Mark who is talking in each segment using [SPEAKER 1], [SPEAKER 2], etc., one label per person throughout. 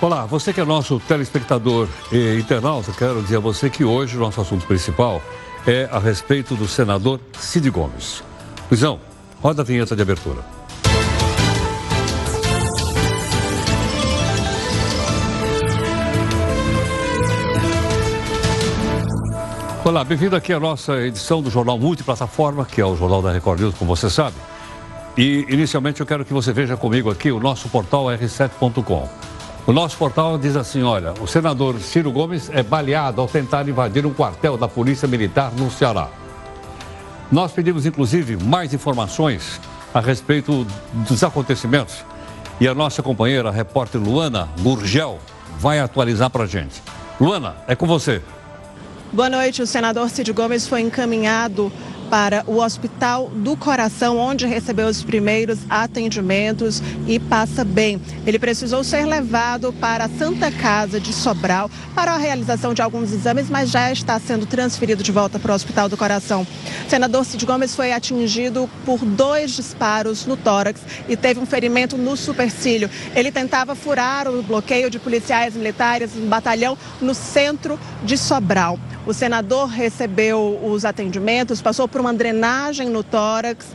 [SPEAKER 1] Olá, você que é nosso telespectador e internauta, quero dizer a você que hoje o nosso assunto principal é a respeito do senador Cid Gomes. Luizão, roda a vinheta de abertura. Olá, bem-vindo aqui à nossa edição do Jornal Multiplataforma, que é o Jornal da Record News, como você sabe. E, inicialmente, eu quero que você veja comigo aqui o nosso portal r7.com. O nosso portal diz assim: olha, o senador Ciro Gomes é baleado ao tentar invadir um quartel da Polícia Militar no Ceará. Nós pedimos, inclusive, mais informações a respeito dos acontecimentos e a nossa companheira, a repórter Luana Gurgel, vai atualizar para a gente. Luana, é com você.
[SPEAKER 2] Boa noite. O senador Cid Gomes foi encaminhado para o Hospital do Coração, onde recebeu os primeiros atendimentos e passa bem. Ele precisou ser levado para a Santa Casa de Sobral para a realização de alguns exames, mas já está sendo transferido de volta para o Hospital do Coração. O senador Cid Gomes foi atingido por dois disparos no tórax e teve um ferimento no supercílio. Ele tentava furar o bloqueio de policiais militares no batalhão no centro de Sobral. O senador recebeu os atendimentos, passou por uma drenagem no tórax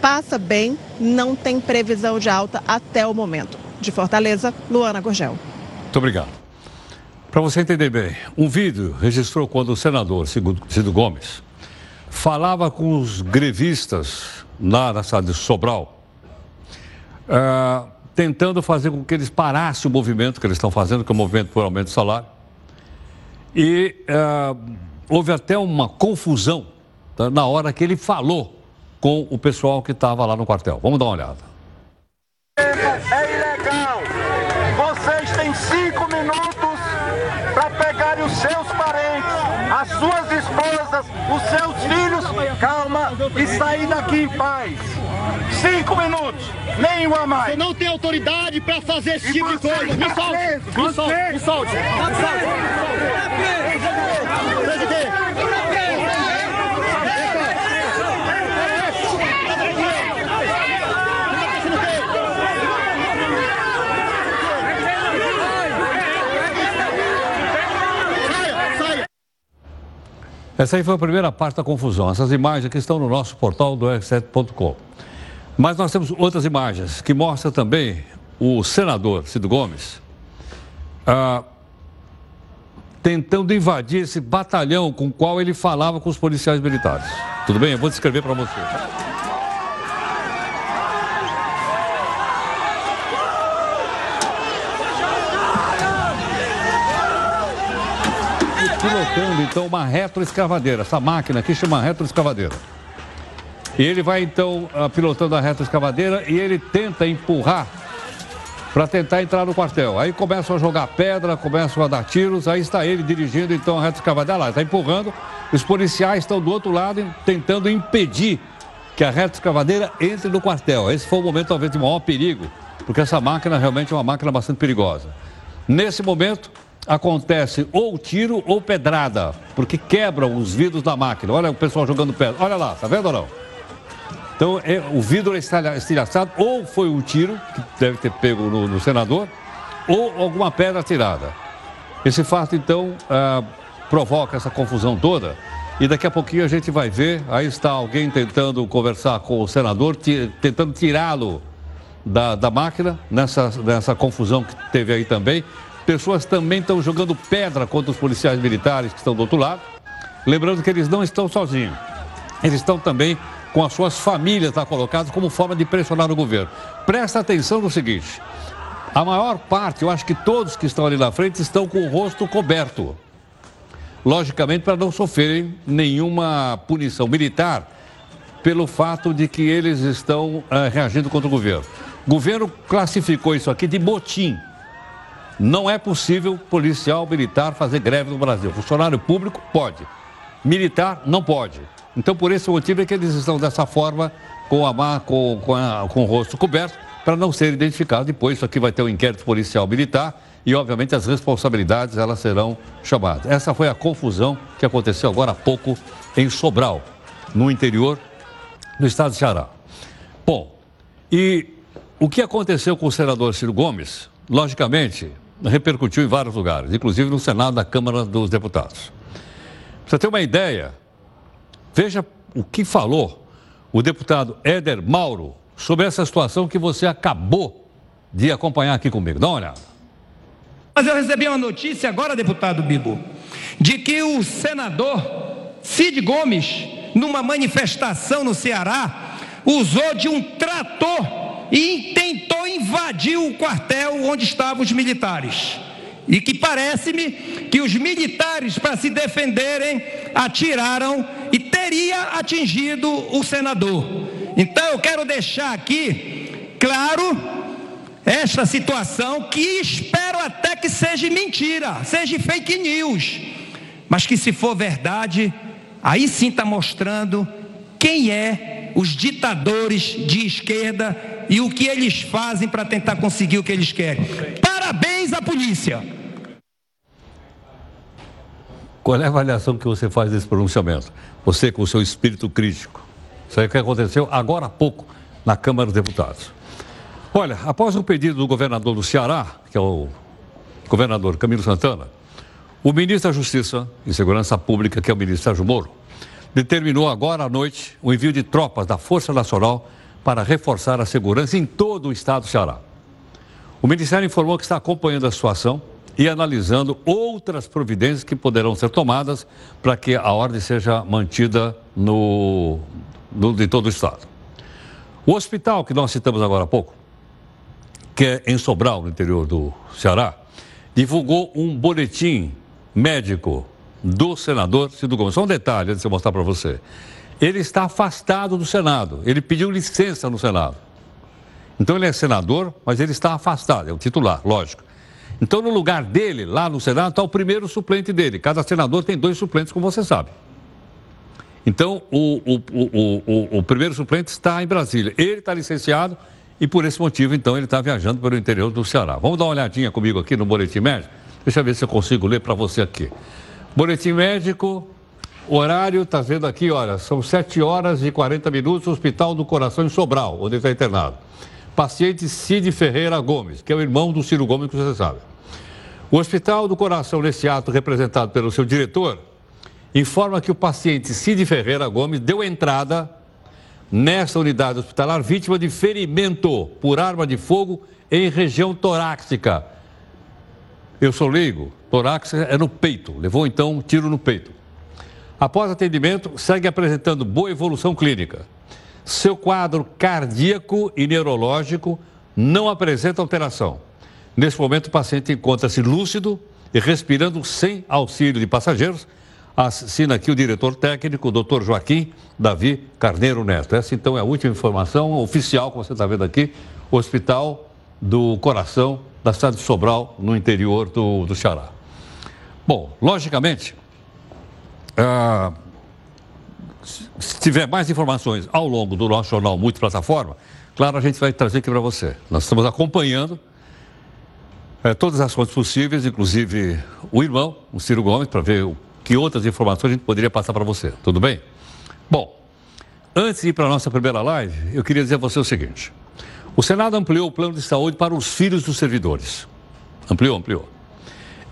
[SPEAKER 2] passa bem, não tem previsão de alta até o momento. De Fortaleza, Luana Gorgel.
[SPEAKER 1] Muito obrigado. Para você entender bem, um vídeo registrou quando o senador Cido Gomes falava com os grevistas lá na cidade de Sobral, uh, tentando fazer com que eles parassem o movimento que eles estão fazendo, que é o movimento por aumento do salário, e uh, houve até uma confusão na hora que ele falou com o pessoal que estava lá no quartel. Vamos dar uma olhada.
[SPEAKER 3] É ilegal. Vocês têm cinco minutos para pegarem os seus parentes, as suas esposas, os seus filhos, calma, e sair daqui em paz. Cinco minutos, nenhum a mais.
[SPEAKER 4] Você não tem autoridade para fazer esse tipo de coisa. Me solte, me solte, me solte. Me solte.
[SPEAKER 1] Essa aí foi a primeira parte da confusão. Essas imagens aqui estão no nosso portal do R7.com. Mas nós temos outras imagens que mostram também o senador Cido Gomes ah, tentando invadir esse batalhão com o qual ele falava com os policiais militares. Tudo bem? Eu vou descrever para você. Pilotando então uma retroescavadeira. Essa máquina aqui chama retroescavadeira. E ele vai então ah, pilotando a retroescavadeira e ele tenta empurrar para tentar entrar no quartel. Aí começam a jogar pedra, começam a dar tiros, aí está ele dirigindo então a retroescavadeira lá, está empurrando. Os policiais estão do outro lado tentando impedir que a retroescavadeira entre no quartel. Esse foi o momento talvez de maior perigo, porque essa máquina realmente é uma máquina bastante perigosa. Nesse momento, acontece ou tiro ou pedrada, porque quebram os vidros da máquina. Olha o pessoal jogando pedra. Olha lá, tá vendo ou não? Então, é, o vidro é estilhaçado, ou foi um tiro, que deve ter pego no, no senador, ou alguma pedra tirada. Esse fato, então, ah, provoca essa confusão toda. E daqui a pouquinho a gente vai ver, aí está alguém tentando conversar com o senador, tentando tirá-lo da, da máquina, nessa, nessa confusão que teve aí também. Pessoas também estão jogando pedra contra os policiais militares que estão do outro lado. Lembrando que eles não estão sozinhos. Eles estão também com as suas famílias lá colocadas como forma de pressionar o governo. Presta atenção no seguinte: a maior parte, eu acho que todos que estão ali na frente estão com o rosto coberto. Logicamente, para não sofrerem nenhuma punição militar pelo fato de que eles estão uh, reagindo contra o governo. O governo classificou isso aqui de motim. Não é possível policial militar fazer greve no Brasil. Funcionário público pode. Militar não pode. Então, por esse motivo é que eles estão dessa forma, com, a, com, com, a, com o rosto coberto, para não ser identificados. Depois, isso aqui vai ter um inquérito policial militar e, obviamente, as responsabilidades elas serão chamadas. Essa foi a confusão que aconteceu agora há pouco em Sobral, no interior do estado de Ceará. Bom, e o que aconteceu com o senador Ciro Gomes, logicamente, repercutiu em vários lugares, inclusive no Senado da Câmara dos Deputados. Pra você ter uma ideia, veja o que falou o deputado Éder Mauro sobre essa situação que você acabou de acompanhar aqui comigo. Dá uma olhada.
[SPEAKER 5] Mas eu recebi uma notícia agora, deputado Bibo, de que o senador Cid Gomes, numa manifestação no Ceará, usou de um trator e tentou invadir o quartel onde estavam os militares. E que parece-me que os militares, para se defenderem, atiraram e teria atingido o senador. Então eu quero deixar aqui claro esta situação que espero até que seja mentira, seja fake news, mas que se for verdade, aí sim está mostrando quem é os ditadores de esquerda e o que eles fazem para tentar conseguir o que eles querem. Parabéns à polícia!
[SPEAKER 1] Qual é a avaliação que você faz desse pronunciamento? Você com o seu espírito crítico. Isso aí que aconteceu agora há pouco na Câmara dos Deputados. Olha, após o pedido do governador do Ceará, que é o governador Camilo Santana, o ministro da Justiça e Segurança Pública, que é o ministro Sérgio Moro, determinou agora à noite o envio de tropas da Força Nacional para reforçar a segurança em todo o estado do Ceará. O Ministério informou que está acompanhando a situação e analisando outras providências que poderão ser tomadas para que a ordem seja mantida no, no, de todo o estado. O hospital que nós citamos agora há pouco, que é em Sobral, no interior do Ceará, divulgou um boletim médico do senador Cido Gomes. Só um detalhe antes de eu mostrar para você ele está afastado do Senado. Ele pediu licença no Senado. Então ele é senador, mas ele está afastado, é o titular, lógico. Então, no lugar dele, lá no Senado, está o primeiro suplente dele. Cada senador tem dois suplentes, como você sabe. Então, o, o, o, o, primeiro suplente está em Brasília. Ele está licenciado e, por esse motivo, então, ele está viajando pelo interior do Ceará. Vamos dar uma olhadinha comigo aqui no boletim médico? Deixa eu ver se eu consigo ler para você aqui. Boletim médico, horário, está vendo aqui, olha, são 7 horas e 40 minutos, Hospital do Coração em Sobral, onde está internado. Paciente Cid Ferreira Gomes, que é o irmão do Ciro Gomes, que você sabe. O Hospital do Coração, nesse ato representado pelo seu diretor, informa que o paciente Cid Ferreira Gomes deu entrada nessa unidade hospitalar vítima de ferimento por arma de fogo em região torácica. Eu sou leigo, torácica é no peito, levou então um tiro no peito. Após atendimento, segue apresentando boa evolução clínica. Seu quadro cardíaco e neurológico não apresenta alteração. Nesse momento, o paciente encontra-se lúcido e respirando sem auxílio de passageiros. Assina aqui o diretor técnico, doutor Joaquim Davi Carneiro Neto. Essa, então, é a última informação oficial que você está vendo aqui. Hospital do Coração da cidade de Sobral, no interior do, do Ceará. Bom, logicamente, ah, se tiver mais informações ao longo do nosso jornal multiplataforma, claro, a gente vai trazer aqui para você. Nós estamos acompanhando é, todas as fontes possíveis, inclusive o irmão, o Ciro Gomes, para ver o, que outras informações a gente poderia passar para você. Tudo bem? Bom, antes de ir para a nossa primeira live, eu queria dizer a você o seguinte: o Senado ampliou o plano de saúde para os filhos dos servidores. Ampliou, ampliou.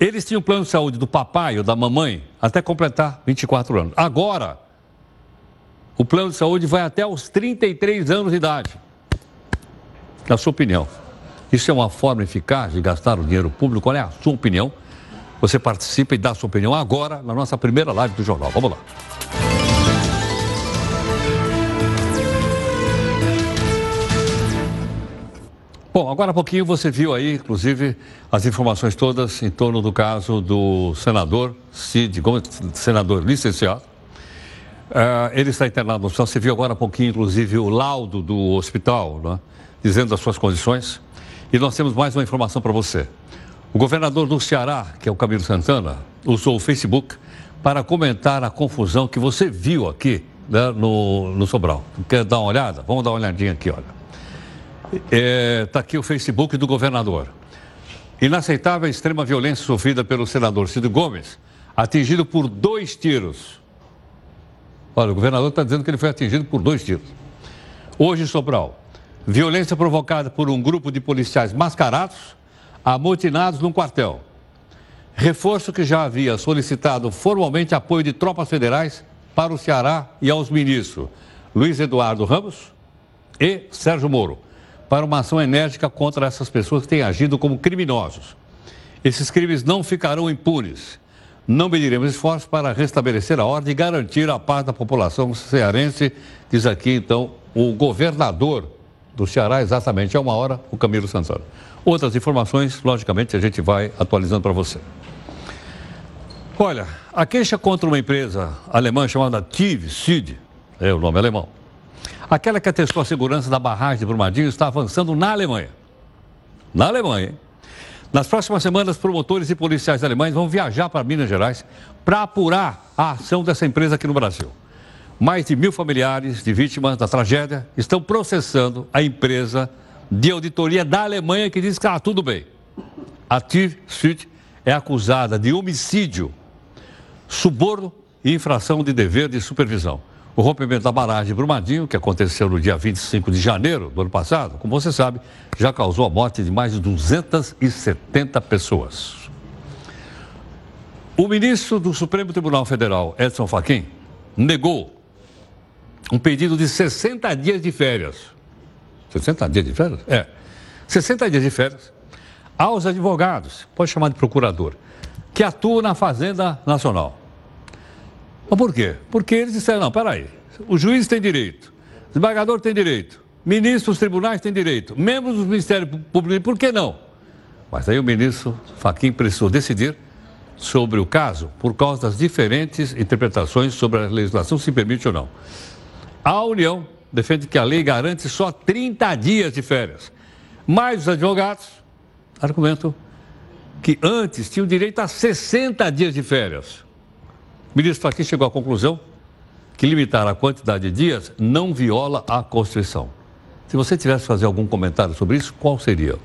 [SPEAKER 1] Eles tinham plano de saúde do papai ou da mamãe até completar 24 anos. Agora, o plano de saúde vai até os 33 anos de idade. Na sua opinião, isso é uma forma eficaz de gastar o dinheiro público? Qual é a sua opinião? Você participa e dá a sua opinião agora na nossa primeira live do jornal. Vamos lá. Bom, agora há pouquinho você viu aí, inclusive, as informações todas em torno do caso do senador Cid Gomes, senador licenciado. Uh, ele está internado no hospital. Você viu agora há pouquinho, inclusive, o laudo do hospital, né, dizendo as suas condições. E nós temos mais uma informação para você. O governador do Ceará, que é o Camilo Santana, usou o Facebook para comentar a confusão que você viu aqui né, no, no Sobral. Quer dar uma olhada? Vamos dar uma olhadinha aqui, olha. Está é, tá aqui o Facebook do governador. Inaceitável a extrema violência sofrida pelo senador Cid Gomes, atingido por dois tiros. Olha, o governador está dizendo que ele foi atingido por dois tiros. Hoje, Sobral, violência provocada por um grupo de policiais mascarados amotinados num quartel. Reforço que já havia solicitado formalmente apoio de tropas federais para o Ceará e aos ministros Luiz Eduardo Ramos e Sérgio Moro, para uma ação enérgica contra essas pessoas que têm agido como criminosos. Esses crimes não ficarão impunes. Não mediremos esforços para restabelecer a ordem e garantir a paz da população cearense, diz aqui então o governador do Ceará, exatamente, há uma hora, o Camilo Santana. Outras informações, logicamente, a gente vai atualizando para você. Olha, a queixa contra uma empresa alemã chamada TIV, SID, é o nome alemão, aquela que atestou a segurança da barragem de Brumadinho, está avançando na Alemanha. Na Alemanha, hein? Nas próximas semanas, promotores e policiais alemães vão viajar para Minas Gerais para apurar a ação dessa empresa aqui no Brasil. Mais de mil familiares de vítimas da tragédia estão processando a empresa de auditoria da Alemanha que diz que está tudo bem. A Süd é acusada de homicídio, suborno e infração de dever de supervisão. O rompimento da barragem Brumadinho, que aconteceu no dia 25 de janeiro do ano passado, como você sabe, já causou a morte de mais de 270 pessoas. O ministro do Supremo Tribunal Federal, Edson Fachin, negou um pedido de 60 dias de férias. 60 dias de férias? É. 60 dias de férias aos advogados, pode chamar de procurador, que atuam na Fazenda Nacional. Mas por quê? Porque eles disseram, não, peraí, o juiz tem direito, o desembargador tem direito, ministros dos tribunais têm direito, membros do Ministério Público, por que não? Mas aí o ministro Faquim precisou decidir sobre o caso por causa das diferentes interpretações sobre a legislação, se permite ou não. A União defende que a lei garante só 30 dias de férias. Mas os advogados argumentam que antes tinham direito a 60 dias de férias. O ministro Fachin chegou à conclusão que limitar a quantidade de dias não viola a Constituição. Se você tivesse que fazer algum comentário sobre isso, qual seria?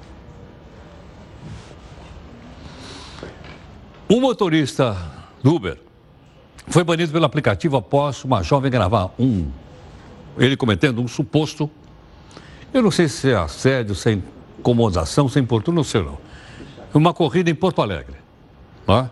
[SPEAKER 1] Um motorista do Uber foi banido pelo aplicativo após uma jovem gravar um, ele cometendo um suposto, eu não sei se é assédio, se é incomodação, se é importuno, não sei não, uma corrida em Porto Alegre. Não é?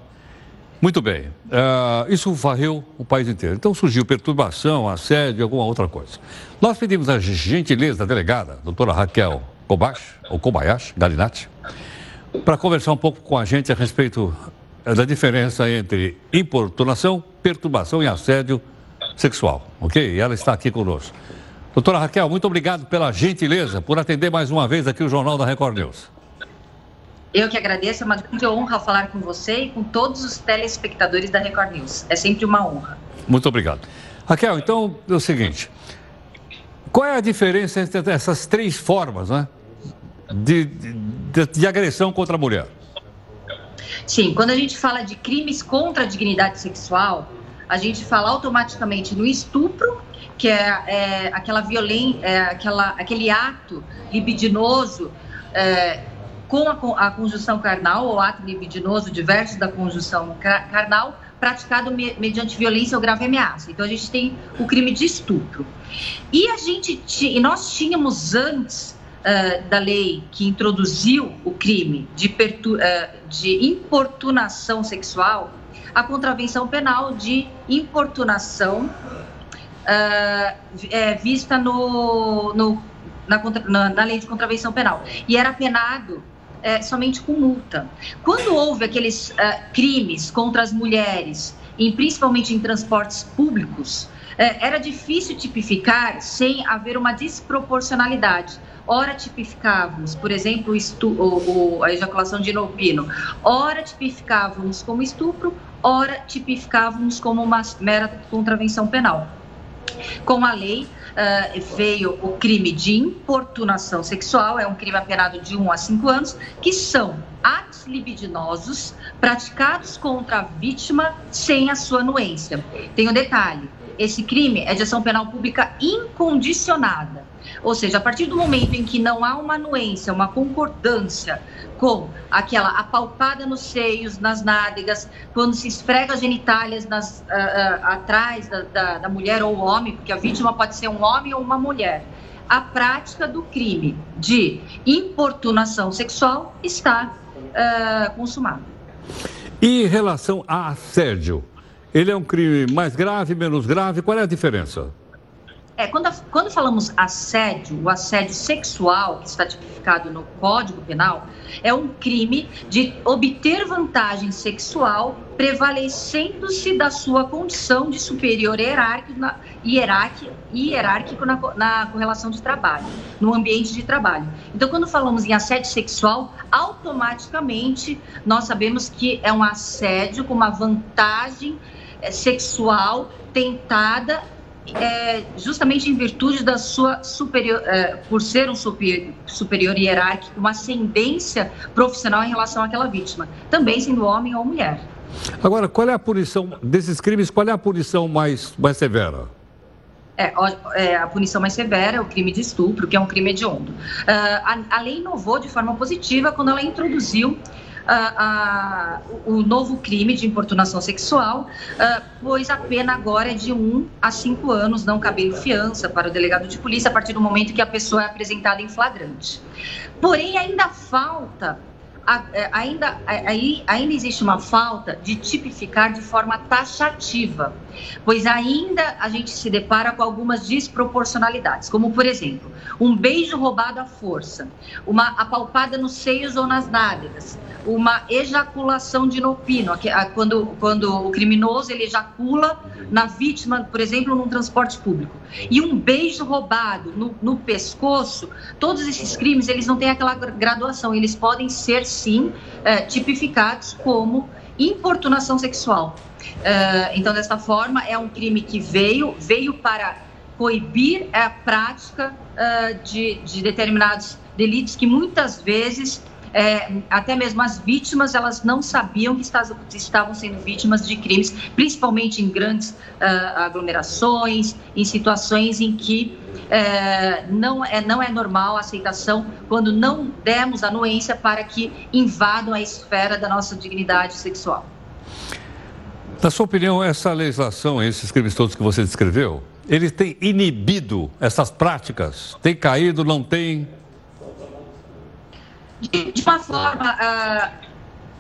[SPEAKER 1] Muito bem. Uh, isso varreu o país inteiro. Então surgiu perturbação, assédio, alguma outra coisa. Nós pedimos a gentileza da delegada, doutora Raquel Kobayashi, ou Kobayashi, Galinatti, para conversar um pouco com a gente a respeito eh, da diferença entre importunação, perturbação e assédio sexual, ok? E ela está aqui conosco. Doutora Raquel, muito obrigado pela gentileza, por atender mais uma vez aqui o Jornal da Record News.
[SPEAKER 6] Eu que agradeço, é uma grande honra falar com você e com todos os telespectadores da Record News. É sempre uma honra.
[SPEAKER 1] Muito obrigado. Raquel, então é o seguinte: qual é a diferença entre essas três formas né, de, de, de agressão contra a mulher?
[SPEAKER 6] Sim, quando a gente fala de crimes contra a dignidade sexual, a gente fala automaticamente no estupro, que é, é aquela violência, é aquela, aquele ato libidinoso. É, com a, a conjunção carnal ou ato libidinoso diverso da conjunção carnal praticado me, mediante violência ou grave ameaça. Então a gente tem o crime de estupro. E a gente e nós tínhamos antes uh, da lei que introduziu o crime de, pertu, uh, de importunação sexual a contravenção penal de importunação uh, é, vista no, no na, na, na, lei de contravenção penal. E era penado é, somente com multa. Quando houve aqueles uh, crimes contra as mulheres, principalmente em transportes públicos, é, era difícil tipificar sem haver uma desproporcionalidade. Ora tipificávamos, por exemplo, o, o, a ejaculação de inopino, ora tipificávamos como estupro, ora tipificávamos como uma mera contravenção penal. Com a lei, uh, veio o crime de importunação sexual, é um crime apenado de 1 a 5 anos, que são atos libidinosos praticados contra a vítima sem a sua anuência. Tem um detalhe: esse crime é de ação penal pública incondicionada. Ou seja, a partir do momento em que não há uma anuência, uma concordância com aquela apalpada nos seios, nas nádegas, quando se esfrega as genitálias nas, uh, uh, atrás da, da, da mulher ou homem, porque a vítima pode ser um homem ou uma mulher. A prática do crime de importunação sexual está uh, consumado.
[SPEAKER 1] E em relação a assédio, ele é um crime mais grave, menos grave? Qual é a diferença?
[SPEAKER 6] É, quando, quando falamos assédio, o assédio sexual, que está tipificado no Código Penal, é um crime de obter vantagem sexual prevalecendo-se da sua condição de superior hierárquico na, hierárquico, hierárquico na, na correlação de trabalho, no ambiente de trabalho. Então, quando falamos em assédio sexual, automaticamente nós sabemos que é um assédio com uma vantagem é, sexual tentada é, justamente em virtude da sua superior, é, por ser um superior, superior hierárquico, uma ascendência profissional em relação àquela vítima, também sendo homem ou mulher.
[SPEAKER 1] Agora, qual é a punição desses crimes? Qual é a punição mais, mais severa?
[SPEAKER 6] É, é, a punição mais severa é o crime de estupro, que é um crime hediondo. Uh, a, a lei inovou de forma positiva quando ela introduziu o novo crime de importunação sexual, pois a pena agora é de um a cinco anos, não cabendo fiança para o delegado de polícia a partir do momento que a pessoa é apresentada em flagrante. Porém, ainda falta é, ainda, aí, ainda existe uma falta de tipificar de forma taxativa, pois ainda a gente se depara com algumas desproporcionalidades, como por exemplo, um beijo roubado à força, uma apalpada nos seios ou nas nádegas, uma ejaculação de inopino, quando, quando o criminoso ele ejacula na vítima, por exemplo, num transporte público, e um beijo roubado no, no pescoço, todos esses crimes eles não têm aquela graduação, eles podem ser sim é, tipificados como importunação sexual. É, então, dessa forma, é um crime que veio, veio para coibir a prática é, de, de determinados delitos que muitas vezes é, até mesmo as vítimas elas não sabiam que estavam sendo vítimas de crimes, principalmente em grandes uh, aglomerações, em situações em que uh, não, é, não é normal a aceitação quando não demos anuência para que invadam a esfera da nossa dignidade sexual.
[SPEAKER 1] Na sua opinião, essa legislação, esses crimes todos que você descreveu, ele tem inibido essas práticas? Tem caído, não tem?
[SPEAKER 6] De, de uma forma. Uh,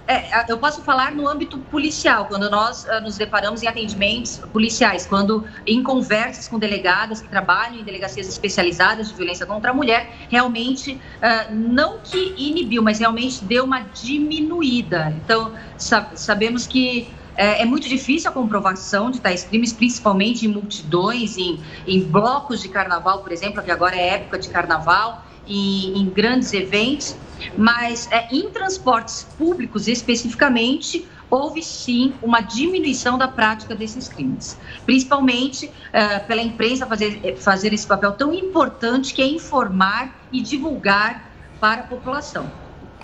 [SPEAKER 6] é, eu posso falar no âmbito policial, quando nós uh, nos deparamos em atendimentos policiais, quando em conversas com delegadas que trabalham em delegacias especializadas de violência contra a mulher, realmente, não que inibiu, mas realmente deu uma diminuída. Então, sabemos que é, é, muito difícil a comprovação de tais crimes, principalmente em multidões, em, em blocos de carnaval, por exemplo, que agora é época de carnaval, em, em grandes eventos, mas é, em transportes públicos especificamente, houve sim uma diminuição da prática desses crimes, principalmente é, pela imprensa fazer, fazer esse papel tão importante que é informar e divulgar para a população.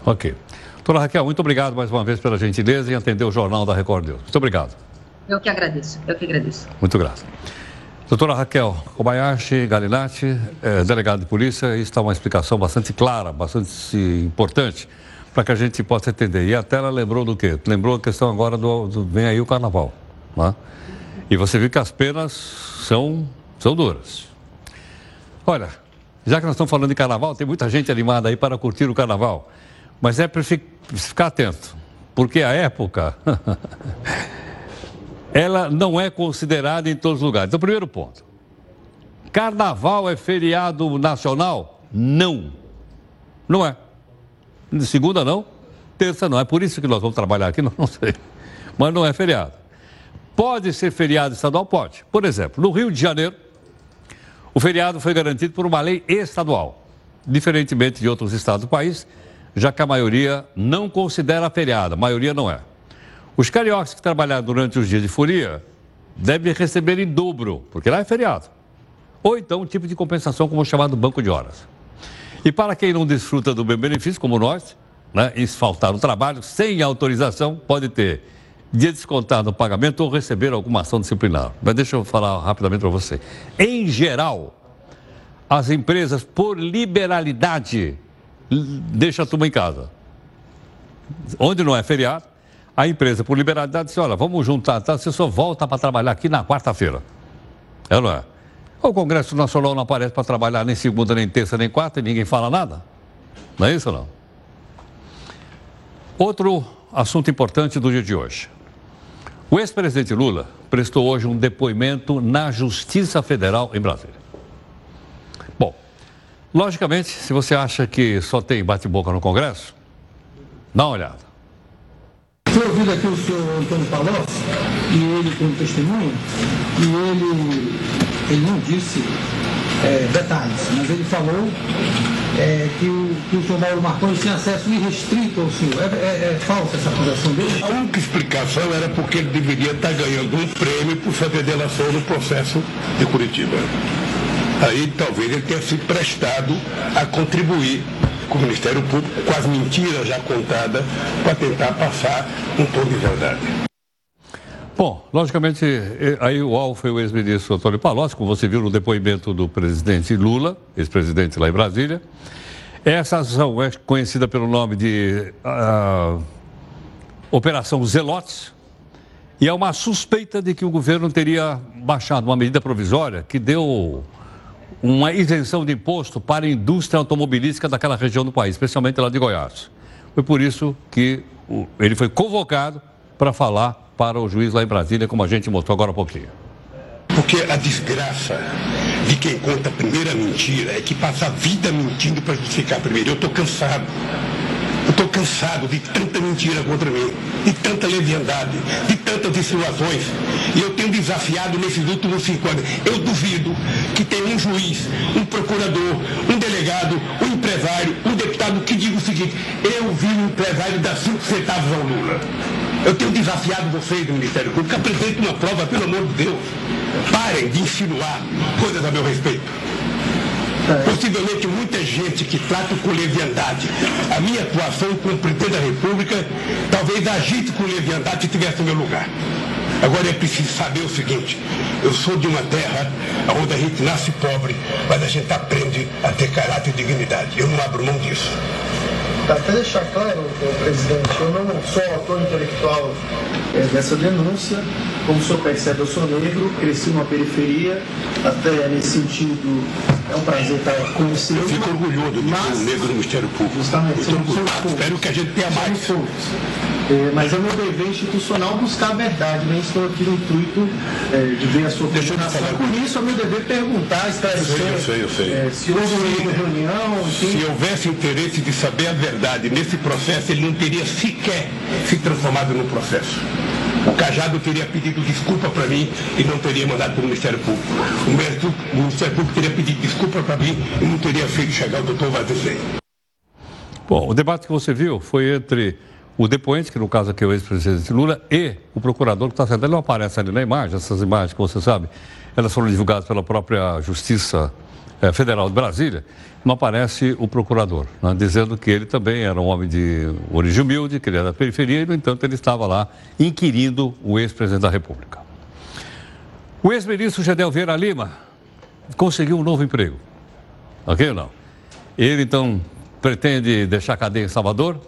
[SPEAKER 1] Ok. Doutora Raquel, muito obrigado mais uma vez pela gentileza em atender o Jornal da Record News. Muito obrigado.
[SPEAKER 6] Eu que agradeço, eu que agradeço.
[SPEAKER 1] Muito grato. Doutora Raquel Kobayashi Galinatti, é, delegado de polícia, está uma explicação bastante clara, bastante importante, para que a gente possa entender. E a tela lembrou do quê? Lembrou a questão agora do, do vem aí o carnaval. Né? E você viu que as penas são, são duras. Olha, já que nós estamos falando de carnaval, tem muita gente animada aí para curtir o carnaval. Mas é para ficar atento, porque a época ela não é considerada em todos os lugares. Então, primeiro ponto. Carnaval é feriado nacional? Não. Não é. Segunda não, terça não. É por isso que nós vamos trabalhar aqui, não, não sei. Mas não é feriado. Pode ser feriado estadual? Pode. Por exemplo, no Rio de Janeiro, o feriado foi garantido por uma lei estadual, diferentemente de outros estados do país, já que a maioria não considera feriado, a maioria não é. Os cariocas que trabalharam durante os dias de folia devem receber em dobro, porque lá é feriado. Ou então um tipo de compensação, como o chamado banco de horas. E para quem não desfruta do bem benefício, como nós, né, e faltar o trabalho sem autorização, pode ter dia descontado no pagamento ou receber alguma ação disciplinar. Mas deixa eu falar rapidamente para você. Em geral, as empresas, por liberalidade, deixam a turma em casa. Onde não é feriado, a empresa, por liberalidade, disse: olha, vamos juntar, tá? você só volta para trabalhar aqui na quarta-feira. É, não é? O Congresso Nacional não aparece para trabalhar nem segunda, nem terça, nem quarta e ninguém fala nada. Não é isso não? Outro assunto importante do dia de hoje. O ex-presidente Lula prestou hoje um depoimento na Justiça Federal em Brasília. Bom, logicamente, se você acha que só tem bate-boca no Congresso, dá uma olhada.
[SPEAKER 7] Foi ouvido aqui o senhor Antônio Palocci, e ele como testemunha, e ele, ele não disse é, detalhes, mas ele falou é, que, o, que o senhor Mauro Marconi tinha acesso irrestrito ao senhor. É, é, é falsa essa acusação dele?
[SPEAKER 8] A única explicação era porque ele deveria estar ganhando um prêmio por fazer delação no processo de Curitiba. Aí talvez ele tenha se prestado a contribuir com o Ministério Público, com as mentiras já contadas, para tentar passar um tom de verdade.
[SPEAKER 1] Bom, logicamente, aí o alvo foi o ex-ministro Antônio Palocci, como você viu no depoimento do presidente Lula, ex-presidente lá em Brasília. Essa ação é conhecida pelo nome de uh, Operação Zelotes, e é uma suspeita de que o governo teria baixado uma medida provisória que deu uma isenção de imposto para a indústria automobilística daquela região do país, especialmente lá de Goiás. Foi por isso que ele foi convocado para falar para o juiz lá em Brasília, como a gente mostrou agora há pouquinho.
[SPEAKER 8] Porque a desgraça de quem conta a primeira mentira é que passa a vida mentindo para justificar a primeira. Eu estou cansado. Eu estou cansado de tanta mentira contra mim, de tanta leviandade, de tantas insinuações. E eu tenho desafiado nesses últimos cinco anos. Eu duvido que tenha um juiz, um procurador, um delegado, um empresário, um deputado que diga o seguinte: eu vi um empresário dar cinco centavos ao Lula. Eu tenho desafiado vocês do Ministério Público, apresente uma prova, pelo amor de Deus. Parem de insinuar coisas a meu respeito. Possivelmente muita gente que trata com leviandade a minha atuação como presidente da República, talvez agite com leviandade se estivesse no meu lugar. Agora é preciso saber o seguinte, eu sou de uma terra onde a gente nasce pobre, mas a gente aprende a ter caráter e dignidade. Eu não abro mão disso.
[SPEAKER 7] Para deixar claro, presidente, eu não sou autor intelectual é, dessa denúncia. Como o senhor percebe, eu sou negro, cresci numa periferia, até nesse sentido é um prazer estar com você.
[SPEAKER 8] Eu fico orgulhoso de ser um negro no Ministério Público.
[SPEAKER 7] Justamente,
[SPEAKER 8] somos poucos. Espero que a gente tenha mais.
[SPEAKER 7] É, mas é meu dever institucional buscar a verdade, nem estou aqui no intuito é, de ver a sua
[SPEAKER 8] falar.
[SPEAKER 7] Por isso é meu dever perguntar, esclarecer.
[SPEAKER 8] Eu sei, eu sei, eu sei.
[SPEAKER 7] É, se houve uma reunião, enfim.
[SPEAKER 8] Se houvesse interesse de saber a verdade nesse processo, ele não teria sequer se transformado no processo. O Cajado teria pedido desculpa para mim e não teria mandado para o Ministério Público. O Ministério Público teria pedido desculpa para mim e não teria feito chegar o doutor Vazizei.
[SPEAKER 1] Bom, o debate que você viu foi entre o depoente, que no caso aqui é o ex-presidente Lula, e o procurador que está sendo. Ele não aparece ali na imagem, essas imagens que você sabe, elas foram divulgadas pela própria Justiça eh, Federal de Brasília. Não aparece o procurador, né, dizendo que ele também era um homem de origem humilde, que ele era da periferia, e, no entanto, ele estava lá inquirindo o ex-presidente da República. O ex-ministro Gedel Vieira Lima conseguiu um novo emprego. Ok ou não? Ele, então, pretende deixar a cadeia em Salvador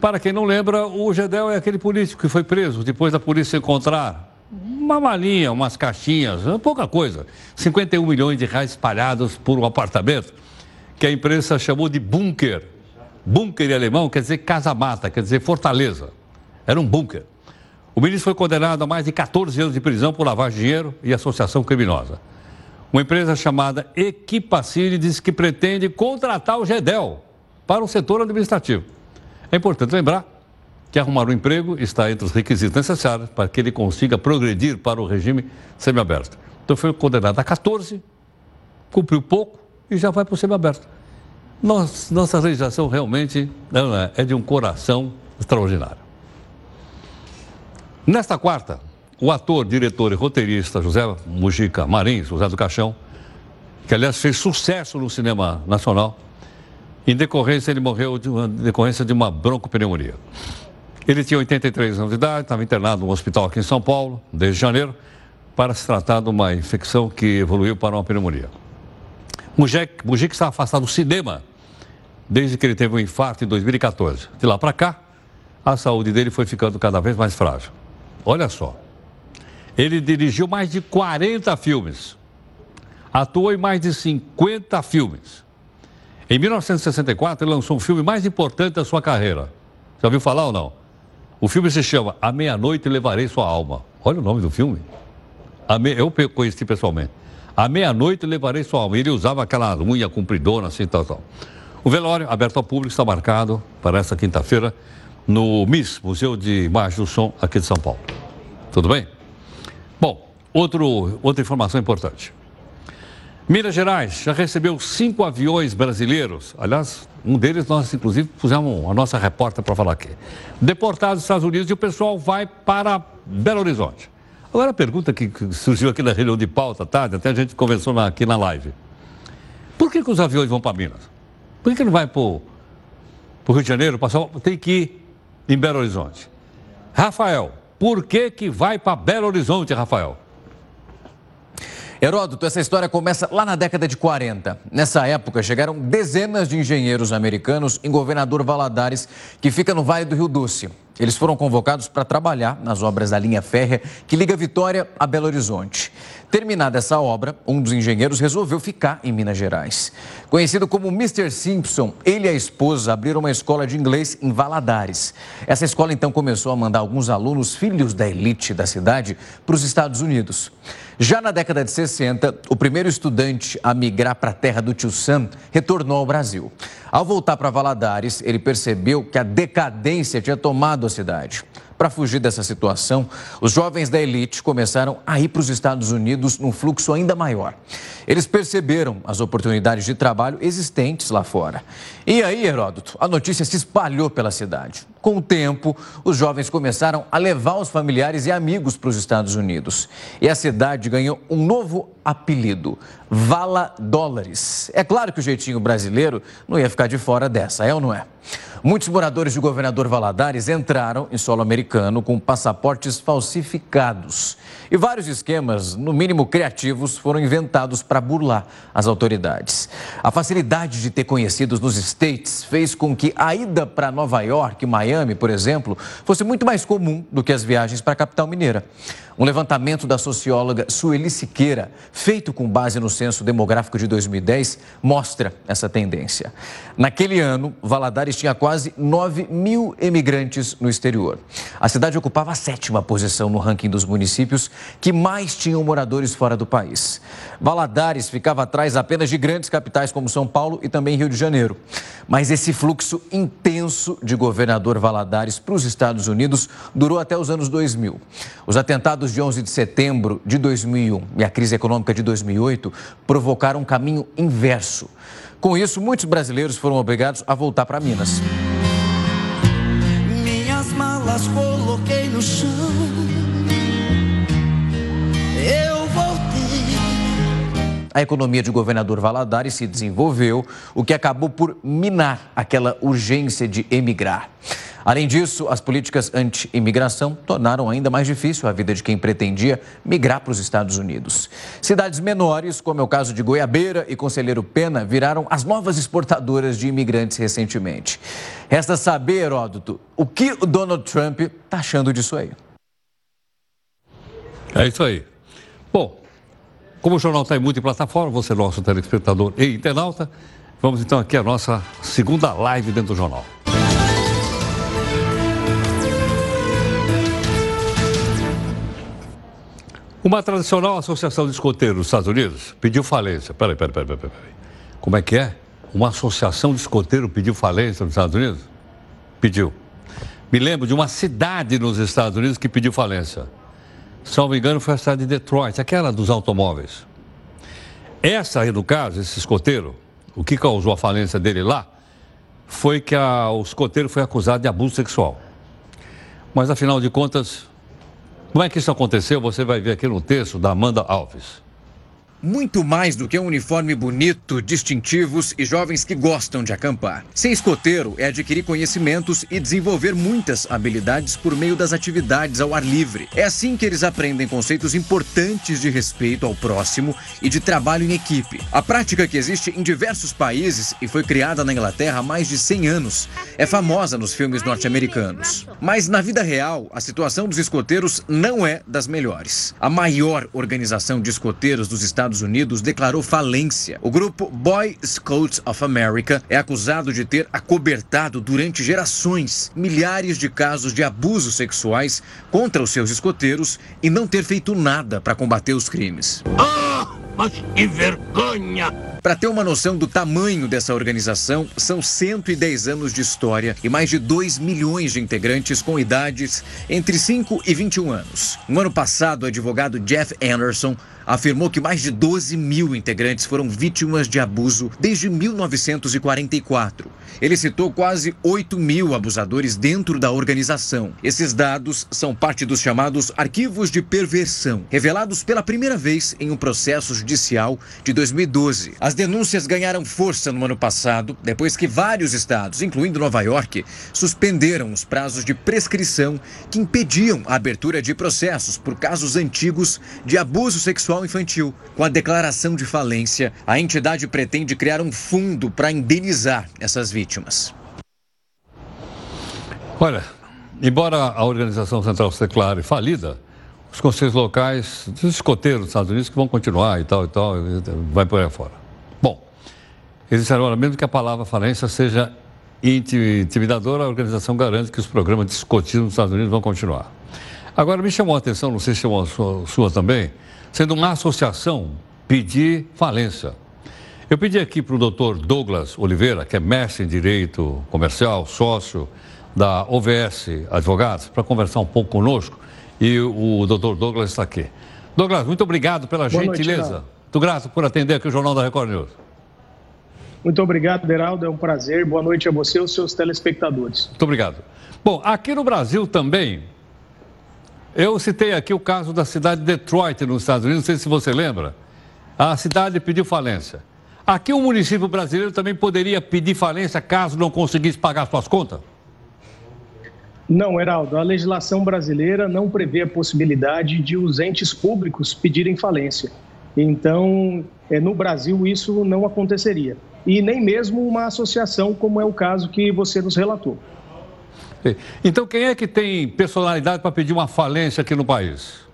[SPEAKER 1] para quem não lembra, o Gedel é aquele político que foi preso depois da polícia encontrar uma malinha, umas caixinhas, pouca coisa. 51 milhões de reais espalhados por um apartamento que a imprensa chamou de bunker. Bunker em alemão quer dizer casa-mata, quer dizer fortaleza. Era um bunker. O ministro foi condenado a mais de 14 anos de prisão por lavagem de dinheiro e associação criminosa. Uma empresa chamada Equipacine diz que pretende contratar o Gedel para o setor administrativo. É importante lembrar que arrumar um emprego está entre os requisitos necessários para que ele consiga progredir para o regime semiaberto. Então foi condenado a 14, cumpriu pouco e já vai para o semiaberto. Nossa, legislação realmente é, é de um coração extraordinário. Nesta quarta, o ator, diretor e roteirista José Mujica Marins, José do Caixão, que aliás fez sucesso no cinema nacional, em decorrência, ele morreu de uma, decorrência de uma broncopneumonia. Ele tinha 83 anos de idade, estava internado no hospital aqui em São Paulo, desde janeiro, para se tratar de uma infecção que evoluiu para uma pneumonia. Mujic, Mujic está afastado do cinema desde que ele teve um infarto em 2014. De lá para cá, a saúde dele foi ficando cada vez mais frágil. Olha só. Ele dirigiu mais de 40 filmes. Atuou em mais de 50 filmes. Em 1964, ele lançou o filme mais importante da sua carreira, Já ouviu falar ou não? O filme se chama A Meia-Noite Levarei Sua Alma. Olha o nome do filme. Me... Eu conheci pessoalmente. À meia-noite levarei sua alma. Ele usava aquela unha compridona, assim, tal, tal. O velório, aberto ao público, está marcado para essa quinta-feira no MIS, Museu de Imagem do Som, aqui de São Paulo. Tudo bem? Bom, outro, outra informação importante. Minas Gerais já recebeu cinco aviões brasileiros. Aliás, um deles nós, inclusive, pusemos a nossa repórter para falar aqui. Deportados dos Estados Unidos e o pessoal vai para Belo Horizonte. Agora a pergunta que surgiu aqui na reunião de pauta, tarde, até a gente conversou aqui na live. Por que, que os aviões vão para Minas? Por que, que não vai para o Rio de Janeiro? Passar, tem que ir em Belo Horizonte. Rafael, por que, que vai para Belo Horizonte, Rafael?
[SPEAKER 9] Heródoto, essa história começa lá na década de 40. Nessa época, chegaram dezenas de engenheiros americanos em Governador Valadares, que fica no Vale do Rio Doce. Eles foram convocados para trabalhar nas obras da linha férrea que liga Vitória a Belo Horizonte. Terminada essa obra, um dos engenheiros resolveu ficar em Minas Gerais. Conhecido como Mr. Simpson, ele e a esposa abriram uma escola de inglês em Valadares. Essa escola então começou a mandar alguns alunos, filhos da elite da cidade, para os Estados Unidos. Já na década de 60, o primeiro estudante a migrar para a terra do tio Sam retornou ao Brasil. Ao voltar para Valadares, ele percebeu que a decadência tinha tomado a cidade. Para fugir dessa situação, os jovens da elite começaram a ir para os Estados Unidos num fluxo ainda maior. Eles perceberam as oportunidades de trabalho existentes lá fora. E aí, Heródoto, a notícia se espalhou pela cidade. Com o tempo, os jovens começaram a levar os familiares e amigos para os Estados Unidos. E a cidade ganhou um novo apelido: Vala Dólares. É claro que o jeitinho brasileiro não ia ficar de fora dessa, é ou não é? Muitos moradores de Governador Valadares entraram em solo americano com passaportes falsificados. E vários esquemas, no mínimo criativos, foram inventados para burlar as autoridades. A facilidade de ter conhecidos nos States fez com que a ida para Nova York e Miami, por exemplo, fosse muito mais comum do que as viagens para a capital mineira. Um levantamento da socióloga Sueli Siqueira, feito com base no censo demográfico de 2010, mostra essa tendência. Naquele ano, Valadares tinha quase 9 mil emigrantes no exterior. A cidade ocupava a sétima posição no ranking dos municípios que mais tinham moradores fora do país. Valadares ficava atrás apenas de grandes capitais como São Paulo e também Rio de Janeiro. Mas esse fluxo intenso de governador Valadares para os Estados Unidos durou até os anos 2000. Os atentados de 11 de setembro de 2001 e a crise econômica de 2008 provocaram um caminho inverso. Com isso, muitos brasileiros foram obrigados a voltar para Minas. Minhas malas coloquei no chão. Eu voltei. A economia de governador Valadares se desenvolveu, o que acabou por minar aquela urgência de emigrar. Além disso, as políticas anti-imigração tornaram ainda mais difícil a vida de quem pretendia migrar para os Estados Unidos. Cidades menores, como é o caso de Goiabeira e Conselheiro Pena, viraram as novas exportadoras de imigrantes recentemente. Resta saber, Heródoto, o que o Donald Trump está achando disso aí.
[SPEAKER 1] É isso aí. Bom, como o jornal está em multiplataforma, você é nosso telespectador e internauta, vamos então aqui à nossa segunda live dentro do jornal. Uma tradicional associação de escoteiros dos Estados Unidos pediu falência. Peraí, peraí, peraí, peraí. peraí. Como é que é? Uma associação de escoteiros pediu falência nos Estados Unidos? Pediu. Me lembro de uma cidade nos Estados Unidos que pediu falência. Me engano, foi a cidade de Detroit, aquela dos automóveis. Essa aí, no caso, esse escoteiro, o que causou a falência dele lá, foi que a, o escoteiro foi acusado de abuso sexual. Mas, afinal de contas, como é que isso aconteceu? Você vai ver aqui no texto da Amanda Alves.
[SPEAKER 9] Muito mais do que um uniforme bonito, distintivos e jovens que gostam de acampar. Ser escoteiro é adquirir conhecimentos e desenvolver muitas habilidades por meio das atividades ao ar livre. É assim que eles aprendem conceitos importantes de respeito ao próximo e de trabalho em equipe. A prática que existe em diversos países e foi criada na Inglaterra há mais de 100 anos é famosa nos filmes norte-americanos. Mas na vida real, a situação dos escoteiros não é das melhores. A maior organização de escoteiros dos Estados Estados Unidos declarou falência. O grupo Boy Scouts of America é acusado de ter acobertado durante gerações milhares de casos de abusos sexuais contra os seus escoteiros e não ter feito nada para combater os crimes.
[SPEAKER 8] Ah, mas que vergonha!
[SPEAKER 9] Para ter uma noção do tamanho dessa organização, são 110 anos de história e mais de 2 milhões de integrantes com idades entre 5 e 21 anos. No ano passado, o advogado Jeff Anderson afirmou que mais de 12 mil integrantes foram vítimas de abuso desde 1944. Ele citou quase 8 mil abusadores dentro da organização. Esses dados são parte dos chamados arquivos de perversão, revelados pela primeira vez em um processo judicial de 2012. As denúncias ganharam força no ano passado, depois que vários estados, incluindo Nova York, suspenderam os prazos de prescrição que impediam a abertura de processos por casos antigos de abuso sexual infantil. Com a declaração de falência, a entidade pretende criar um fundo para indenizar essas vítimas.
[SPEAKER 1] Olha, embora a organização central seja clara e falida, os conselhos locais, os escoteiros dos Estados Unidos que vão continuar e tal e tal, vai por aí fora. Eles disseram, olha, mesmo que a palavra falência seja intimidadora, a organização garante que os programas de escotismo dos Estados Unidos vão continuar. Agora, me chamou a atenção, não sei se chamou a sua, sua também, sendo uma associação pedir falência. Eu pedi aqui para o doutor Douglas Oliveira, que é mestre em Direito Comercial, sócio da OVS Advogados, para conversar um pouco conosco. E o doutor Douglas está aqui. Douglas, muito obrigado pela Boa gentileza. Noite, muito grato por atender aqui o Jornal da Record News.
[SPEAKER 10] Muito obrigado, Deraldo. É um prazer. Boa noite a você e aos seus telespectadores.
[SPEAKER 1] Muito obrigado. Bom, aqui no Brasil também, eu citei aqui o caso da cidade de Detroit, nos Estados Unidos, não sei se você lembra. A cidade pediu falência. Aqui o município brasileiro também poderia pedir falência caso não conseguisse pagar suas contas?
[SPEAKER 10] Não, Heraldo, a legislação brasileira não prevê a possibilidade de os entes públicos pedirem falência. Então, é, no Brasil, isso não aconteceria. E nem mesmo uma associação, como é o caso que você nos relatou.
[SPEAKER 1] Então, quem é que tem personalidade para pedir uma falência aqui no país?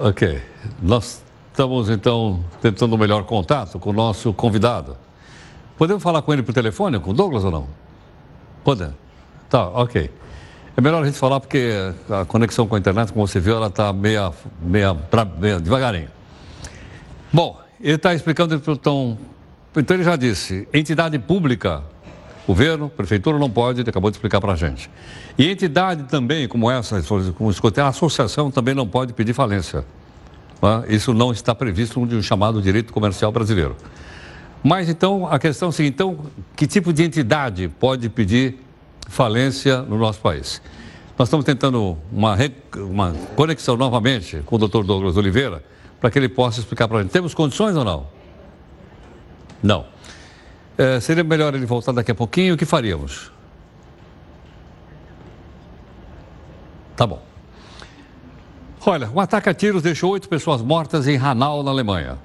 [SPEAKER 1] Ok. Nós estamos, então, tentando o melhor contato com o nosso convidado. Podemos falar com ele por telefone, com o Douglas ou não? Podemos. Tá, ok. É melhor a gente falar porque a conexão com a internet, como você viu, ela está meia, meia, meia devagarinho. Bom, ele está explicando, então, então ele já disse, entidade pública, governo, prefeitura não pode, ele acabou de explicar para a gente. E entidade também, como essa, como escutei, a associação também não pode pedir falência. Isso não está previsto no chamado direito comercial brasileiro. Mas então, a questão é a seguinte, então, que tipo de entidade pode pedir falência no nosso país. Nós estamos tentando uma, uma conexão novamente com o doutor Douglas Oliveira para que ele possa explicar para a gente. Temos condições ou não? Não. É, seria melhor ele voltar daqui a pouquinho. O que faríamos? Tá bom. Olha, um ataque a tiros deixou oito pessoas mortas em Hanau, na Alemanha.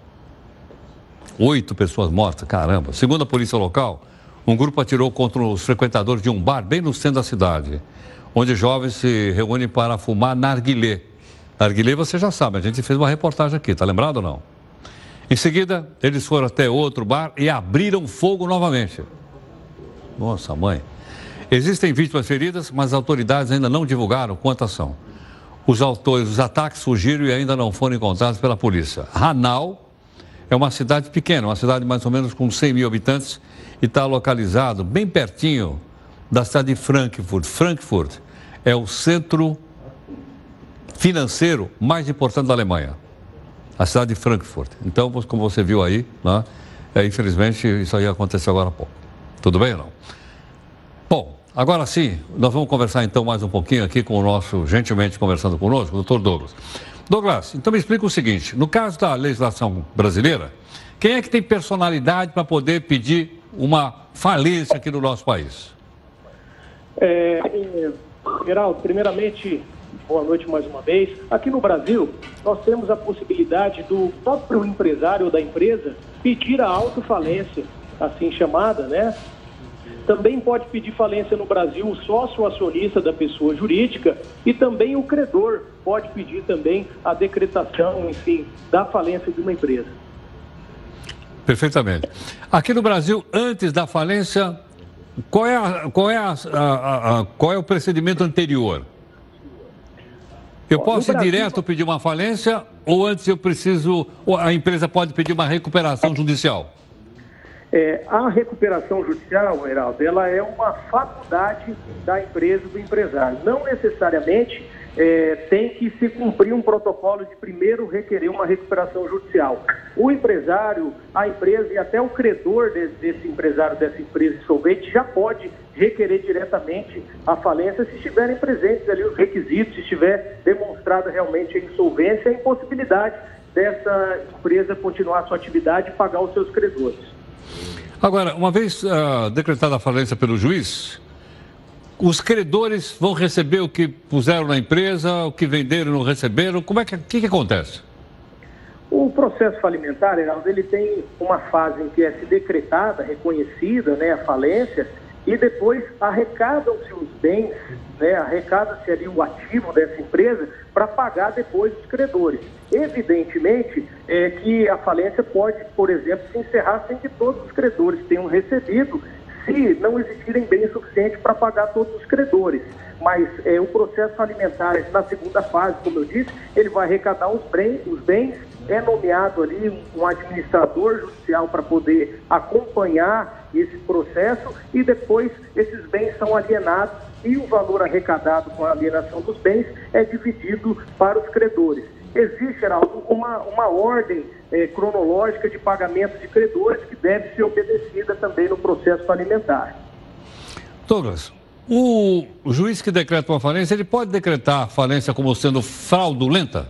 [SPEAKER 1] Oito pessoas mortas, caramba. Segundo a polícia local, um grupo atirou contra os frequentadores de um bar bem no centro da cidade, onde jovens se reúnem para fumar narguilé. Narguilé você já sabe, a gente fez uma reportagem aqui, tá lembrado ou não? Em seguida, eles foram até outro bar e abriram fogo novamente. Nossa, mãe. Existem vítimas feridas, mas as autoridades ainda não divulgaram quantas são. Os autores dos ataques fugiram e ainda não foram encontrados pela polícia. Hanau é uma cidade pequena, uma cidade mais ou menos com 100 mil habitantes e está localizado bem pertinho da cidade de Frankfurt. Frankfurt é o centro financeiro mais importante da Alemanha, a cidade de Frankfurt. Então, como você viu aí, né, é, infelizmente isso aí aconteceu agora há pouco. Tudo bem ou não? Bom, agora sim, nós vamos conversar então mais um pouquinho aqui com o nosso, gentilmente conversando conosco, o doutor Douglas. Douglas, então me explica o seguinte: no caso da legislação brasileira, quem é que tem personalidade para poder pedir uma falência aqui no nosso país?
[SPEAKER 10] É, Geraldo, primeiramente, boa noite mais uma vez. Aqui no Brasil, nós temos a possibilidade do próprio empresário da empresa pedir a autofalência, assim chamada, né? Também pode pedir falência no Brasil o sócio acionista da pessoa jurídica e também o credor pode pedir também a decretação, enfim, da falência de uma empresa.
[SPEAKER 1] Perfeitamente. Aqui no Brasil, antes da falência, qual é, a, qual é, a, a, qual é o procedimento anterior? Eu posso Brasil... direto pedir uma falência ou antes eu preciso, a empresa pode pedir uma recuperação judicial?
[SPEAKER 10] É, a recuperação judicial, Heraldo, ela é uma faculdade da empresa, do empresário. Não necessariamente é, tem que se cumprir um protocolo de primeiro requerer uma recuperação judicial. O empresário, a empresa e até o credor desse, desse empresário, dessa empresa insolvente, já pode requerer diretamente a falência se estiverem presentes ali os requisitos, se estiver demonstrada realmente a insolvência e a impossibilidade dessa empresa continuar sua atividade e pagar os seus credores.
[SPEAKER 1] Agora, uma vez uh, decretada a falência pelo juiz, os credores vão receber o que puseram na empresa, o que venderam não receberam. Como é que, que, que acontece?
[SPEAKER 10] O processo falimentar, Heraldo, ele tem uma fase em que é se decretada, reconhecida né, a falência, e depois arrecadam-se os bens, né, arrecada-se ali o ativo dessa empresa para pagar depois os credores. Evidentemente é que a falência pode, por exemplo, se encerrar sem que todos os credores tenham recebido se não existirem bens suficientes para pagar todos os credores. Mas é, o processo alimentar, na segunda fase, como eu disse, ele vai arrecadar os bens, os bens é nomeado ali um administrador judicial para poder acompanhar esse processo e depois esses bens são alienados e o valor arrecadado com a alienação dos bens é dividido para os credores. Existe, Geraldo, uma, uma ordem é, cronológica de pagamento de credores que deve ser obedecida também no processo alimentar.
[SPEAKER 1] Douglas, o juiz que decreta uma falência, ele pode decretar a falência como sendo fraudulenta?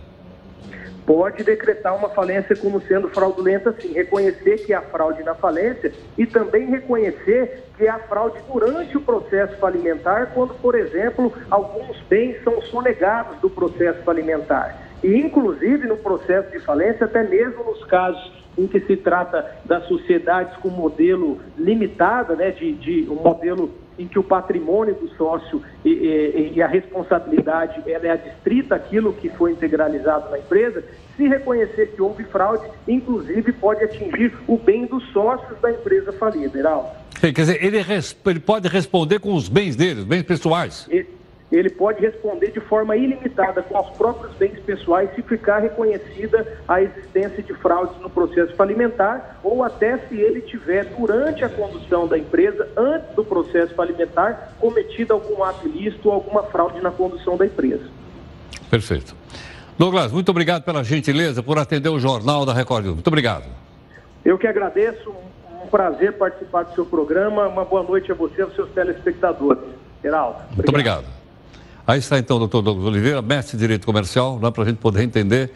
[SPEAKER 10] Pode decretar uma falência como sendo fraudulenta, sim. Reconhecer que há fraude na falência e também reconhecer que há fraude durante o processo falimentar, quando, por exemplo, alguns bens são sonegados do processo falimentar. E, inclusive, no processo de falência, até mesmo nos casos em que se trata das sociedades com modelo limitado, né, de, de um modelo em que o patrimônio do sócio e, e, e, a responsabilidade ela é adstrita àquilo que foi integralizado na empresa, se reconhecer que houve fraude, inclusive pode atingir o bem dos sócios da empresa falida, Heraldo.
[SPEAKER 1] Sim, quer dizer, ele, ele pode responder com os bens dele, os bens pessoais.
[SPEAKER 10] E, ele pode responder de forma ilimitada com os próprios bens pessoais se ficar reconhecida a existência de fraudes no processo falimentar ou até se ele tiver, durante a condução da empresa, antes do processo falimentar, cometido algum ato ilícito ou alguma fraude na condução da empresa.
[SPEAKER 1] Perfeito. Douglas, muito obrigado pela gentileza por atender o Jornal da Record. Muito obrigado.
[SPEAKER 10] Eu que agradeço, um prazer participar do seu programa. Uma boa noite a você e aos seus telespectadores. Geraldo.
[SPEAKER 1] Obrigado. Muito obrigado. Aí está então o doutor Douglas Oliveira, mestre de Direito Comercial, né, para a gente poder entender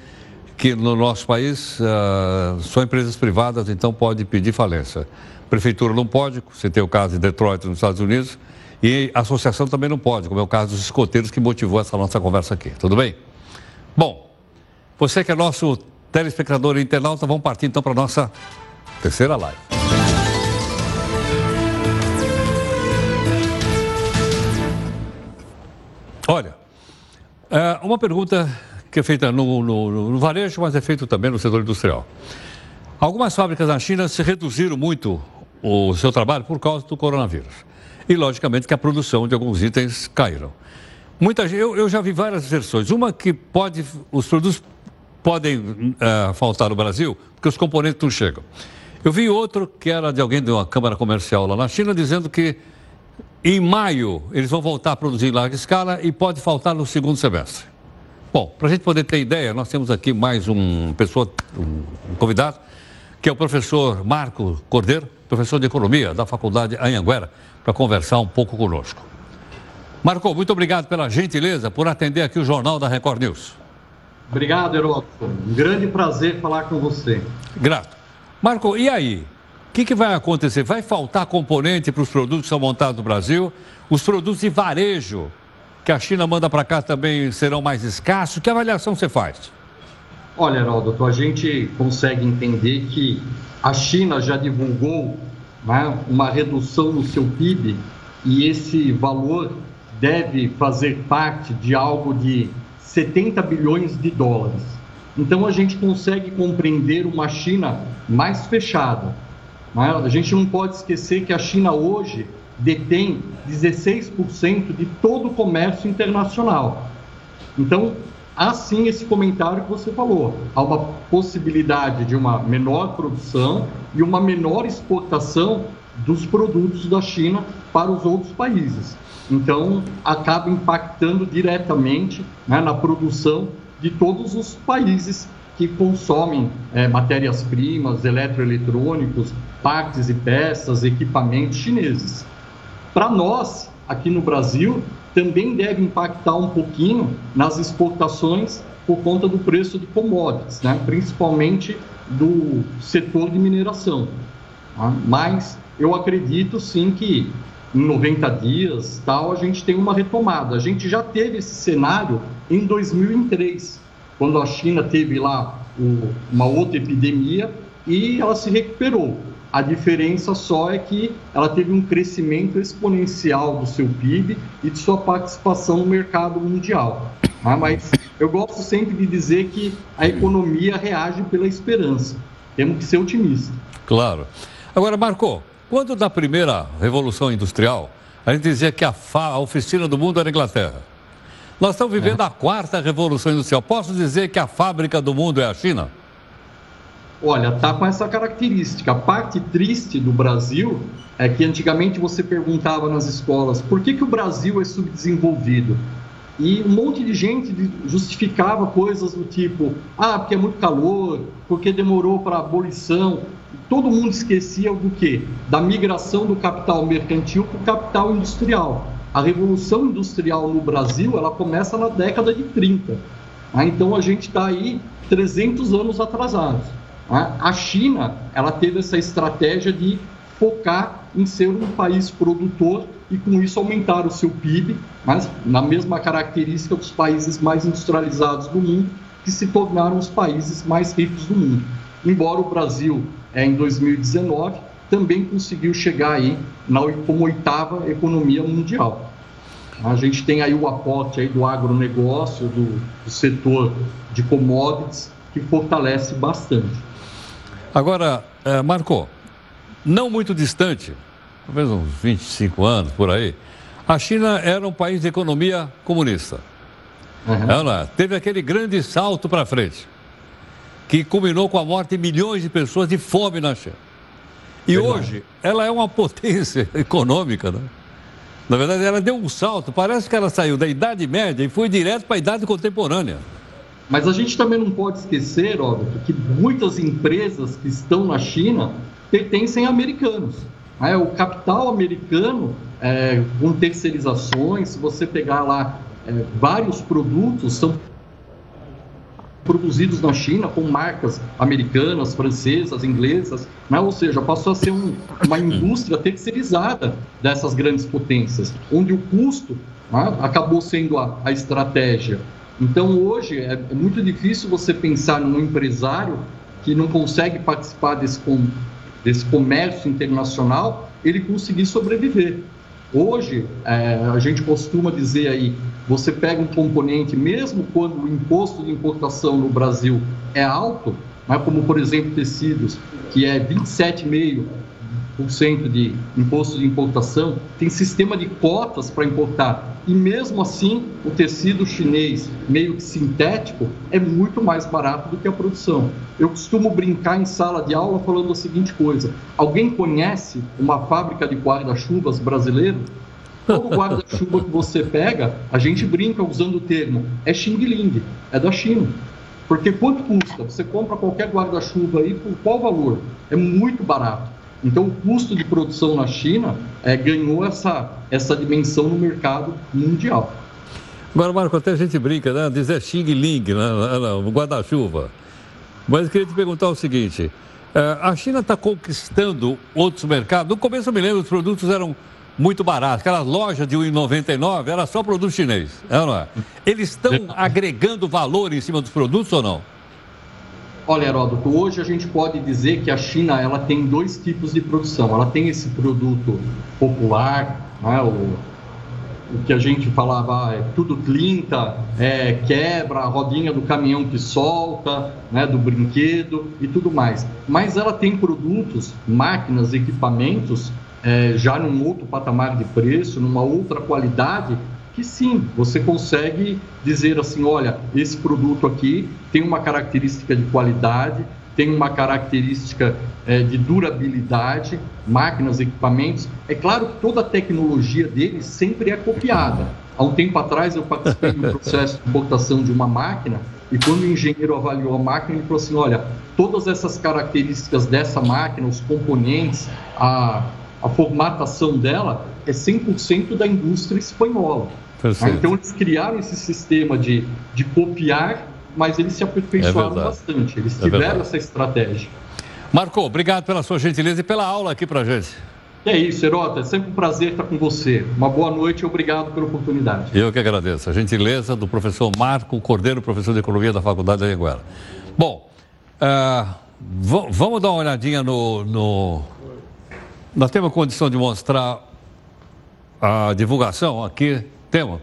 [SPEAKER 1] que no nosso país uh, só empresas privadas então pode pedir falência. Prefeitura não pode, você tem o caso de Detroit nos Estados Unidos, e associação também não pode, como é o caso dos escoteiros que motivou essa nossa conversa aqui. Tudo bem? Bom, você que é nosso telespectador e internauta, vamos partir então para a nossa terceira live. É, uma pergunta que é feita no, no, no varejo, mas é feita também no setor industrial. Algumas fábricas na China se reduziram muito o seu trabalho por causa do coronavírus. E, logicamente, que a produção de alguns itens caíram. Muita eu, eu já vi várias versões. Uma que pode, os produtos podem uh, faltar no Brasil, porque os componentes não chegam. Eu vi outro que era de alguém de uma câmara comercial lá na China, dizendo que em maio, eles vão voltar a produzir em larga escala e pode faltar no segundo semestre. Bom, para a gente poder ter ideia, nós temos aqui mais um pessoa, um convidado, que é o professor Marco Cordeiro, professor de Economia da Faculdade Anhanguera, para conversar um pouco conosco. Marco, muito obrigado pela gentileza por atender aqui o Jornal da Record News.
[SPEAKER 11] Obrigado, Heródoto. Um grande prazer falar com você.
[SPEAKER 1] Grato. Marco, e aí? O que, que, vai acontecer? Vai faltar componente para os produtos que são montados no Brasil? Os produtos de varejo que a China manda para cá também serão mais escassos? Que avaliação você faz?
[SPEAKER 11] Olha, Heródoto, a gente consegue entender que a China já divulgou né, uma redução no seu PIB e esse valor deve fazer parte de algo de 70 bilhões de dólares. Então a gente consegue compreender uma China mais fechada. A gente não pode esquecer que a China hoje detém 16% de todo o comércio internacional. Então, há sim esse comentário que você falou. Há uma possibilidade de uma menor produção e uma menor exportação dos produtos da China para os outros países. Então, acaba impactando diretamente né, na produção de todos os países que consomem é, matérias-primas, eletroeletrônicos, partes e peças, equipamentos chineses. Para nós, aqui no Brasil, também deve impactar um pouquinho nas exportações por conta do preço de commodities, né? principalmente do setor de mineração. Tá? Mas eu acredito sim que em 90 dias tal a gente tem uma retomada. A gente já teve esse cenário em 2003, quando a China teve lá uma outra epidemia e ela se recuperou. A diferença só é que ela teve um crescimento exponencial do seu PIB e de sua participação no mercado mundial. Tá? Mas eu gosto sempre de dizer que a economia reage pela esperança. Temos que ser otimistas.
[SPEAKER 1] Claro. Agora, Marco, quando da primeira Revolução Industrial, a gente dizia que a, a oficina do mundo era a Inglaterra. Nós estamos vivendo é. a quarta Revolução Industrial. Posso dizer que a fábrica do mundo é a China?
[SPEAKER 11] Olha, tá com essa característica. A parte triste do Brasil é que antigamente você perguntava nas escolas por que, que o Brasil é subdesenvolvido. E um monte de gente justificava coisas do tipo: ah, porque é muito calor, porque demorou para a abolição. Todo mundo esquecia do quê? Da migração do capital mercantil para o capital industrial. A revolução industrial no Brasil ela começa na década de 30. Ah, então a gente está aí 300 anos atrasados. A China ela teve essa estratégia de focar em ser um país produtor e com isso aumentar o seu PIB, mas na mesma característica dos países mais industrializados do mundo, que se tornaram os países mais ricos do mundo. Embora o Brasil, é, em 2019, também conseguiu chegar aí na, como oitava economia mundial. A gente tem aí o aporte aí do agronegócio, do, do setor de commodities, que fortalece bastante.
[SPEAKER 1] Agora, é, Marco, não muito distante, talvez uns 25 anos por aí, a China era um país de economia comunista. Uhum. Ela teve aquele grande salto para frente, que culminou com a morte de milhões de pessoas de fome na China. E Verdade. hoje, ela é uma potência econômica, né? Na verdade, ela deu um salto. Parece que ela saiu da Idade Média e foi direto para a Idade Contemporânea.
[SPEAKER 11] Mas a gente também não pode esquecer, óbvio, que muitas empresas que estão na China pertencem a americanos. É, o capital americano, é, com terceirizações, se você pegar lá é, vários produtos, são produzidos na China com marcas americanas, francesas, inglesas, né? ou seja, passou a ser um, uma indústria terceirizada dessas grandes potências, onde o custo né, acabou sendo a, a estratégia. Então, hoje, é, é muito difícil você pensar num empresário que não consegue participar desse, com, desse comércio internacional, ele conseguir sobreviver. Hoje, é, a gente costuma dizer aí, você pega um componente, mesmo quando o imposto de importação no Brasil é alto, né, como por exemplo tecidos, que é 27,5% de imposto de importação, tem sistema de cotas para importar e mesmo assim o tecido chinês meio que sintético é muito mais barato do que a produção. Eu costumo brincar em sala de aula falando a seguinte coisa: alguém conhece uma fábrica de guarda-chuvas brasileiro? Todo guarda-chuva que você pega, a gente brinca usando o termo, é Xing Ling, é da China. Porque quanto custa? Você compra qualquer guarda-chuva aí por qual valor? É muito barato. Então, o custo de produção na China é, ganhou essa, essa dimensão no mercado mundial.
[SPEAKER 1] Agora, Marco, até a gente brinca, né? Dizer Xing Ling, né? o guarda-chuva. Mas eu queria te perguntar o seguinte: é, a China está conquistando outros mercados. No começo eu me lembro, os produtos eram muito baratos. Aquelas lojas de 1,99 era só produto chinês, é não é? Eles estão agregando valor em cima dos produtos ou não?
[SPEAKER 11] Olha, Heródoto, hoje a gente pode dizer que a China ela tem dois tipos de produção. Ela tem esse produto popular, né, o, o que a gente falava ah, é tudo clinta, é, quebra, a rodinha do caminhão que solta, né, do brinquedo e tudo mais. Mas ela tem produtos, máquinas, equipamentos, é, já num outro patamar de preço, numa outra qualidade, que sim, você consegue dizer assim, olha, esse produto aqui tem uma característica de qualidade, tem uma característica é, de durabilidade, máquinas, equipamentos. É claro que toda a tecnologia dele sempre é copiada. Há um tempo atrás eu participei de um processo de importação de uma máquina e quando o engenheiro avaliou a máquina, ele falou assim, olha, todas essas características dessa máquina, os componentes, a, a formatação dela é 100% da indústria espanhola. Então eles criaram esse sistema de, de copiar, mas eles se aperfeiçoaram é bastante. Eles é tiveram verdade. essa estratégia.
[SPEAKER 1] Marco, obrigado pela sua gentileza e pela aula aqui para gente.
[SPEAKER 11] É isso, Herota. É sempre um prazer estar com você. Uma boa noite e obrigado pela oportunidade.
[SPEAKER 1] Eu que agradeço. A gentileza do professor Marco Cordeiro, professor de Economia da Faculdade da Anguera. Bom, uh, vamos dar uma olhadinha no, no... Nós temos condição de mostrar a divulgação aqui tema?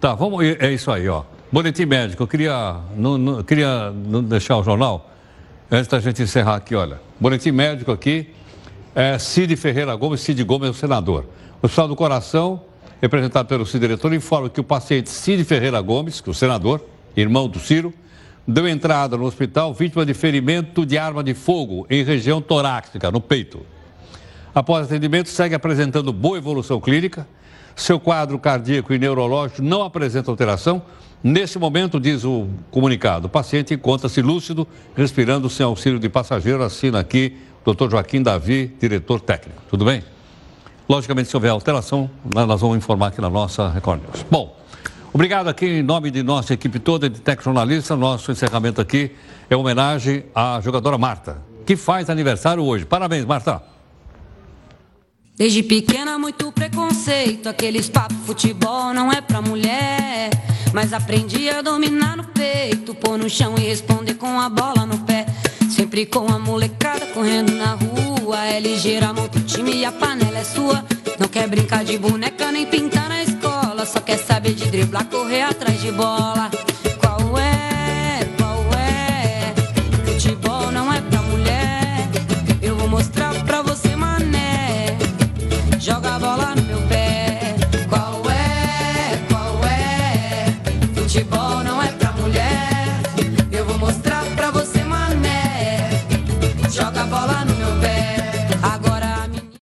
[SPEAKER 1] Tá, vamos. É isso aí, ó. Boletim médico. Eu queria não, não, queria não deixar o jornal antes da gente encerrar aqui, olha. Boletim médico aqui. É Cid Ferreira Gomes, Cid Gomes é o senador. O Hospital do Coração, representado pelo Cid diretor, informa que o paciente Cid Ferreira Gomes, que é o senador, irmão do Ciro, deu entrada no hospital vítima de ferimento de arma de fogo em região torácica, no peito. Após atendimento, segue apresentando boa evolução clínica seu quadro cardíaco e neurológico não apresenta alteração. Nesse momento, diz o comunicado, o paciente encontra-se lúcido, respirando sem auxílio de passageiro. Assina aqui Dr. Joaquim Davi, diretor técnico. Tudo bem? Logicamente, se houver alteração, nós vamos informar aqui na nossa Record News. Bom, obrigado aqui em nome de nossa equipe toda de Tec Jornalista. Nosso encerramento aqui é homenagem à jogadora Marta, que faz aniversário hoje. Parabéns, Marta.
[SPEAKER 12] Desde pequena, muito preconceito. Aqueles papos, futebol não é pra mulher. Mas aprendi a dominar no peito, pôr no chão e responder com a bola no pé. Sempre com a molecada correndo na rua. É ligeira, monta o time e a panela é sua. Não quer brincar de boneca nem pintar na escola. Só quer saber de driblar, correr atrás de bola.